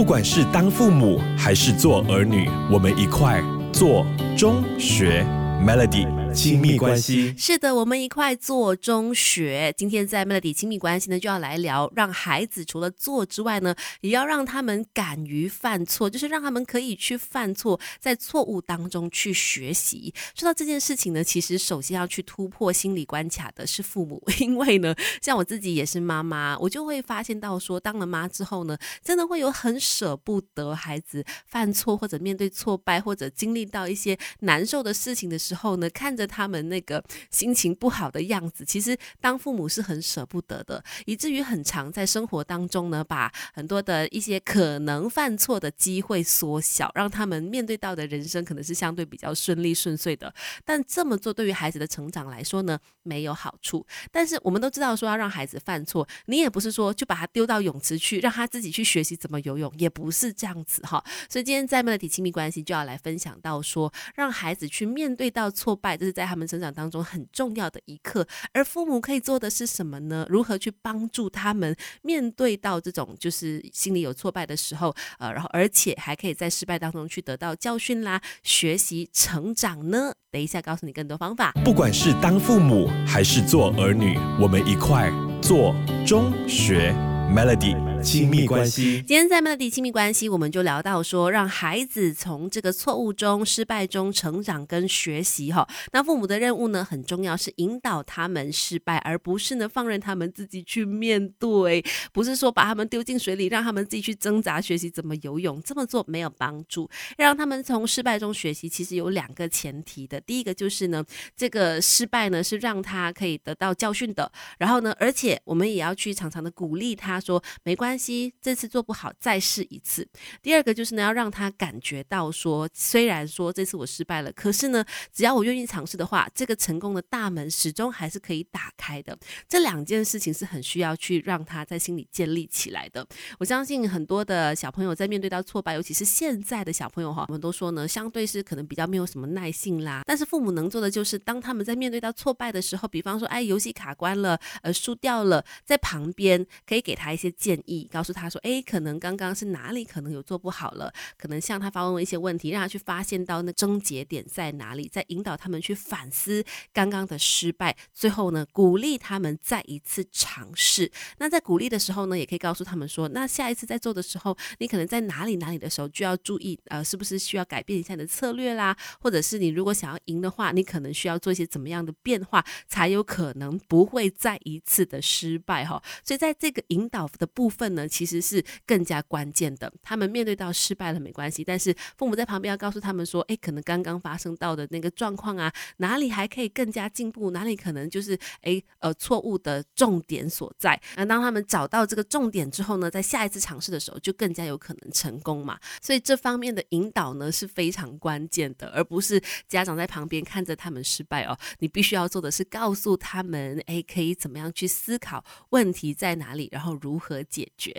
不管是当父母还是做儿女，我们一块做中学 Melody。亲密关系是的，我们一块做中学。今天在 Melody 亲密关系呢，就要来聊，让孩子除了做之外呢，也要让他们敢于犯错，就是让他们可以去犯错，在错误当中去学习。说到这件事情呢，其实首先要去突破心理关卡的是父母，因为呢，像我自己也是妈妈，我就会发现到说，当了妈之后呢，真的会有很舍不得孩子犯错，或者面对挫败，或者经历到一些难受的事情的时候呢，看着。他们那个心情不好的样子，其实当父母是很舍不得的，以至于很常在生活当中呢，把很多的一些可能犯错的机会缩小，让他们面对到的人生可能是相对比较顺利顺遂的。但这么做对于孩子的成长来说呢，没有好处。但是我们都知道，说要让孩子犯错，你也不是说就把他丢到泳池去，让他自己去学习怎么游泳，也不是这样子哈。所以今天在 Melody 亲密关系就要来分享到说，让孩子去面对到挫败，这是。在他们成长当中很重要的一刻，而父母可以做的是什么呢？如何去帮助他们面对到这种就是心里有挫败的时候，呃，然后而且还可以在失败当中去得到教训啦，学习成长呢？等一下告诉你更多方法。不管是当父母还是做儿女，我们一块做中学 Melody。亲密关系。今天在 Melody 亲密关系，我们就聊到说，让孩子从这个错误中、失败中成长跟学习哈。那父母的任务呢，很重要，是引导他们失败，而不是呢放任他们自己去面对，不是说把他们丢进水里，让他们自己去挣扎学习怎么游泳。这么做没有帮助。让他们从失败中学习，其实有两个前提的。第一个就是呢，这个失败呢是让他可以得到教训的。然后呢，而且我们也要去常常的鼓励他说，没关。关系，这次做不好，再试一次。第二个就是呢，要让他感觉到说，虽然说这次我失败了，可是呢，只要我愿意尝试的话，这个成功的大门始终还是可以打开的。这两件事情是很需要去让他在心里建立起来的。我相信很多的小朋友在面对到挫败，尤其是现在的小朋友哈，我们都说呢，相对是可能比较没有什么耐性啦。但是父母能做的就是，当他们在面对到挫败的时候，比方说，哎，游戏卡关了，呃，输掉了，在旁边可以给他一些建议。告诉他说：“哎，可能刚刚是哪里可能有做不好了，可能向他发问一些问题，让他去发现到那症结点在哪里，再引导他们去反思刚刚的失败。最后呢，鼓励他们再一次尝试。那在鼓励的时候呢，也可以告诉他们说：那下一次在做的时候，你可能在哪里哪里的时候就要注意，呃，是不是需要改变一下你的策略啦？或者是你如果想要赢的话，你可能需要做一些怎么样的变化，才有可能不会再一次的失败哈。所以在这个引导的部分。”呢，其实是更加关键的。他们面对到失败了没关系，但是父母在旁边要告诉他们说：“哎，可能刚刚发生到的那个状况啊，哪里还可以更加进步？哪里可能就是哎呃错误的重点所在？那当他们找到这个重点之后呢，在下一次尝试的时候就更加有可能成功嘛。所以这方面的引导呢是非常关键的，而不是家长在旁边看着他们失败哦。你必须要做的是告诉他们：哎，可以怎么样去思考问题在哪里，然后如何解。觉。